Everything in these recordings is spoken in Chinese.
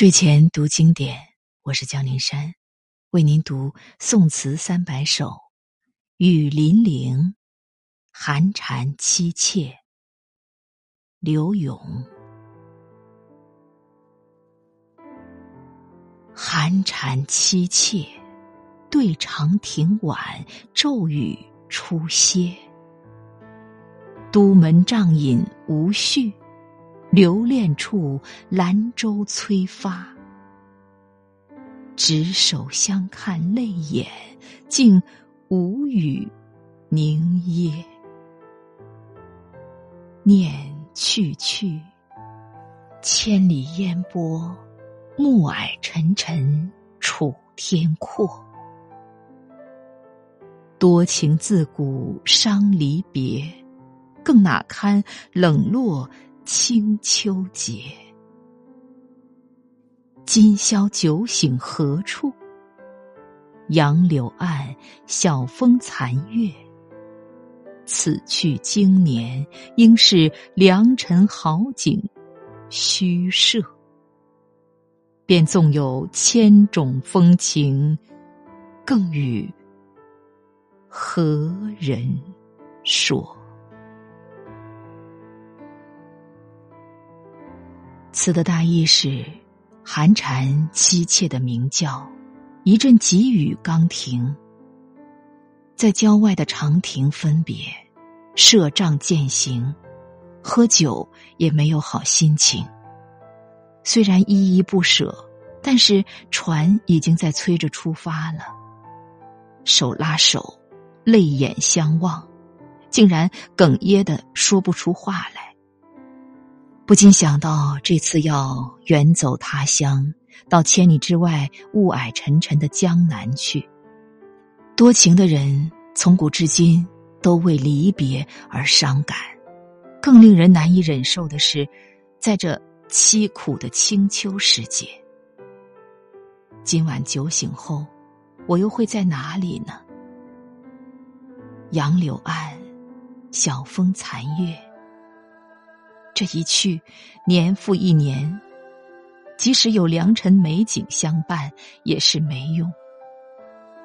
睡前读经典，我是江林山，为您读宋词三百首《雨霖铃》，寒蝉凄切。刘永，寒蝉凄切，对长亭晚，骤雨初歇。都门帐饮无绪。留恋处，兰舟催发。执手相看泪眼，竟无语凝噎。念去去，千里烟波，暮霭沉沉楚天阔。多情自古伤离别，更哪堪冷落。清秋节，今宵酒醒何处？杨柳岸，晓风残月。此去经年，应是良辰好景，虚设。便纵有千种风情，更与何人说？词的大意是：寒蝉凄切的鸣叫，一阵急雨刚停。在郊外的长亭分别，设帐饯行，喝酒也没有好心情。虽然依依不舍，但是船已经在催着出发了。手拉手，泪眼相望，竟然哽咽的说不出话来。不禁想到，这次要远走他乡，到千里之外雾霭沉沉的江南去。多情的人从古至今都为离别而伤感，更令人难以忍受的是，在这凄苦的清秋时节，今晚酒醒后，我又会在哪里呢？杨柳岸，晓风残月。这一去，年复一年，即使有良辰美景相伴，也是没用。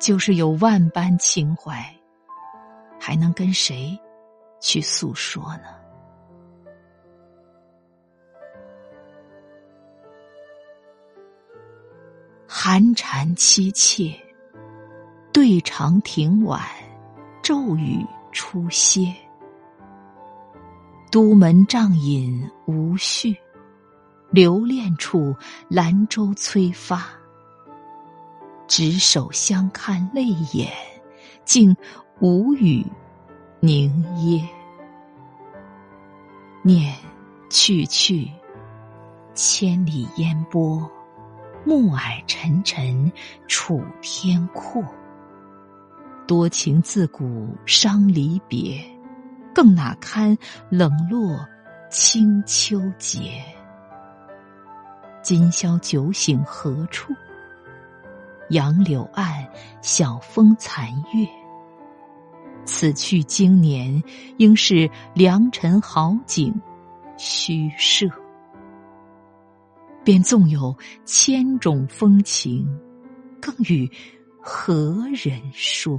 就是有万般情怀，还能跟谁去诉说呢？寒蝉凄切，对长亭晚，骤雨初歇。都门帐饮无绪，留恋处，兰舟催发。执手相看泪眼，竟无语凝噎。念去去，千里烟波，暮霭沉沉楚天阔。多情自古伤离别。更哪堪冷落清秋节？今宵酒醒何处？杨柳岸，晓风残月。此去经年，应是良辰好景，虚设。便纵有千种风情，更与何人说？